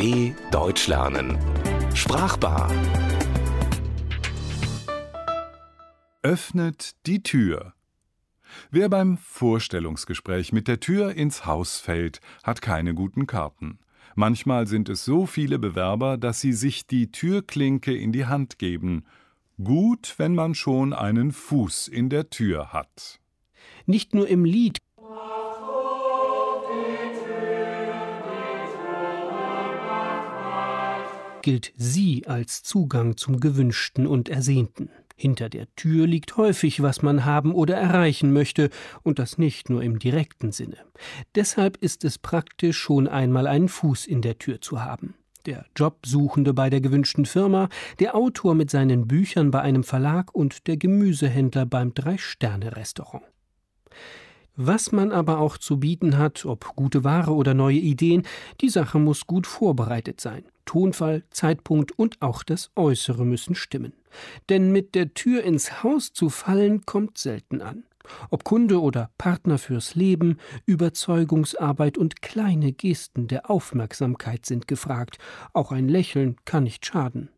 DW Deutsch lernen. Sprachbar. Öffnet die Tür. Wer beim Vorstellungsgespräch mit der Tür ins Haus fällt, hat keine guten Karten. Manchmal sind es so viele Bewerber, dass sie sich die Türklinke in die Hand geben. Gut, wenn man schon einen Fuß in der Tür hat. Nicht nur im Lied gilt sie als Zugang zum Gewünschten und Ersehnten. Hinter der Tür liegt häufig, was man haben oder erreichen möchte, und das nicht nur im direkten Sinne. Deshalb ist es praktisch, schon einmal einen Fuß in der Tür zu haben. Der Jobsuchende bei der gewünschten Firma, der Autor mit seinen Büchern bei einem Verlag und der Gemüsehändler beim Drei-Sterne-Restaurant. Was man aber auch zu bieten hat, ob gute Ware oder neue Ideen, die Sache muss gut vorbereitet sein. Tonfall, Zeitpunkt und auch das Äußere müssen stimmen. Denn mit der Tür ins Haus zu fallen, kommt selten an. Ob Kunde oder Partner fürs Leben, Überzeugungsarbeit und kleine Gesten der Aufmerksamkeit sind gefragt. Auch ein Lächeln kann nicht schaden.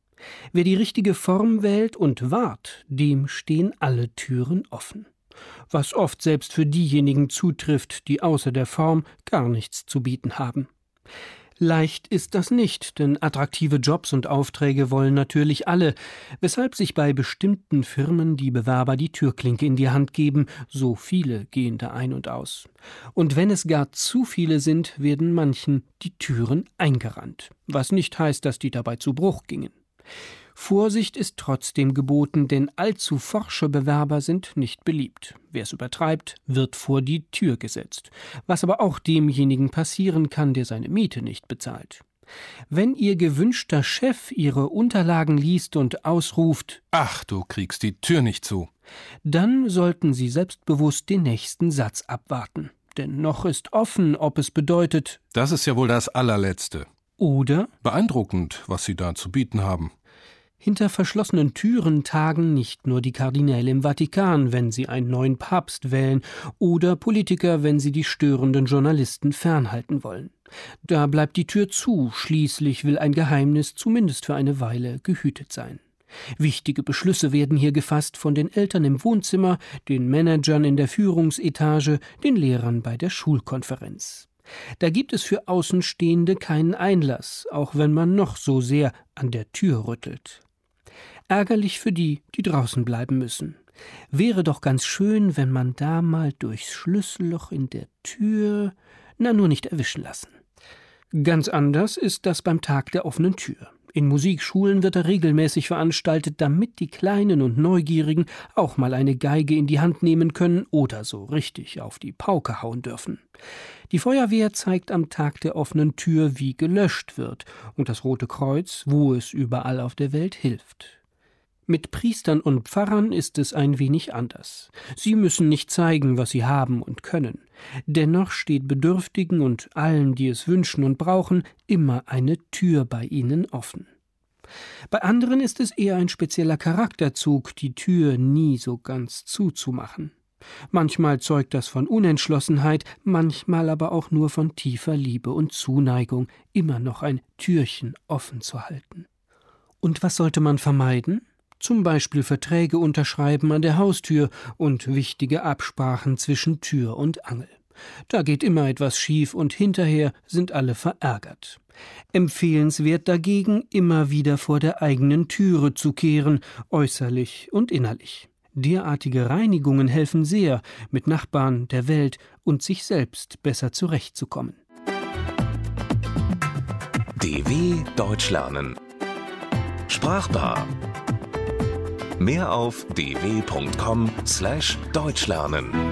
Wer die richtige Form wählt und wahrt, dem stehen alle Türen offen. Was oft selbst für diejenigen zutrifft, die außer der Form gar nichts zu bieten haben. Leicht ist das nicht, denn attraktive Jobs und Aufträge wollen natürlich alle, weshalb sich bei bestimmten Firmen die Bewerber die Türklinke in die Hand geben, so viele gehen da ein und aus. Und wenn es gar zu viele sind, werden manchen die Türen eingerannt, was nicht heißt, dass die dabei zu Bruch gingen. Vorsicht ist trotzdem geboten, denn allzu forsche Bewerber sind nicht beliebt. Wer es übertreibt, wird vor die Tür gesetzt, was aber auch demjenigen passieren kann, der seine Miete nicht bezahlt. Wenn Ihr gewünschter Chef Ihre Unterlagen liest und ausruft Ach, du kriegst die Tür nicht zu, dann sollten Sie selbstbewusst den nächsten Satz abwarten. Denn noch ist offen, ob es bedeutet Das ist ja wohl das allerletzte. oder Beeindruckend, was Sie da zu bieten haben. Hinter verschlossenen Türen tagen nicht nur die Kardinäle im Vatikan, wenn sie einen neuen Papst wählen, oder Politiker, wenn sie die störenden Journalisten fernhalten wollen. Da bleibt die Tür zu, schließlich will ein Geheimnis zumindest für eine Weile gehütet sein. Wichtige Beschlüsse werden hier gefasst von den Eltern im Wohnzimmer, den Managern in der Führungsetage, den Lehrern bei der Schulkonferenz. Da gibt es für Außenstehende keinen Einlass, auch wenn man noch so sehr an der Tür rüttelt. Ärgerlich für die, die draußen bleiben müssen. Wäre doch ganz schön, wenn man da mal durchs Schlüsselloch in der Tür, na nur nicht erwischen lassen. Ganz anders ist das beim Tag der offenen Tür. In Musikschulen wird er regelmäßig veranstaltet, damit die Kleinen und Neugierigen auch mal eine Geige in die Hand nehmen können oder so richtig auf die Pauke hauen dürfen. Die Feuerwehr zeigt am Tag der offenen Tür, wie gelöscht wird, und das Rote Kreuz, wo es überall auf der Welt hilft. Mit Priestern und Pfarrern ist es ein wenig anders. Sie müssen nicht zeigen, was sie haben und können. Dennoch steht Bedürftigen und allen, die es wünschen und brauchen, immer eine Tür bei ihnen offen. Bei anderen ist es eher ein spezieller Charakterzug, die Tür nie so ganz zuzumachen. Manchmal zeugt das von Unentschlossenheit, manchmal aber auch nur von tiefer Liebe und Zuneigung, immer noch ein Türchen offen zu halten. Und was sollte man vermeiden? Zum Beispiel Verträge unterschreiben an der Haustür und wichtige Absprachen zwischen Tür und Angel. Da geht immer etwas schief und hinterher sind alle verärgert. Empfehlenswert dagegen, immer wieder vor der eigenen Türe zu kehren, äußerlich und innerlich. Derartige Reinigungen helfen sehr, mit Nachbarn, der Welt und sich selbst besser zurechtzukommen. DW Deutsch lernen. Sprachbar. Mehr auf dw.com/deutschlernen.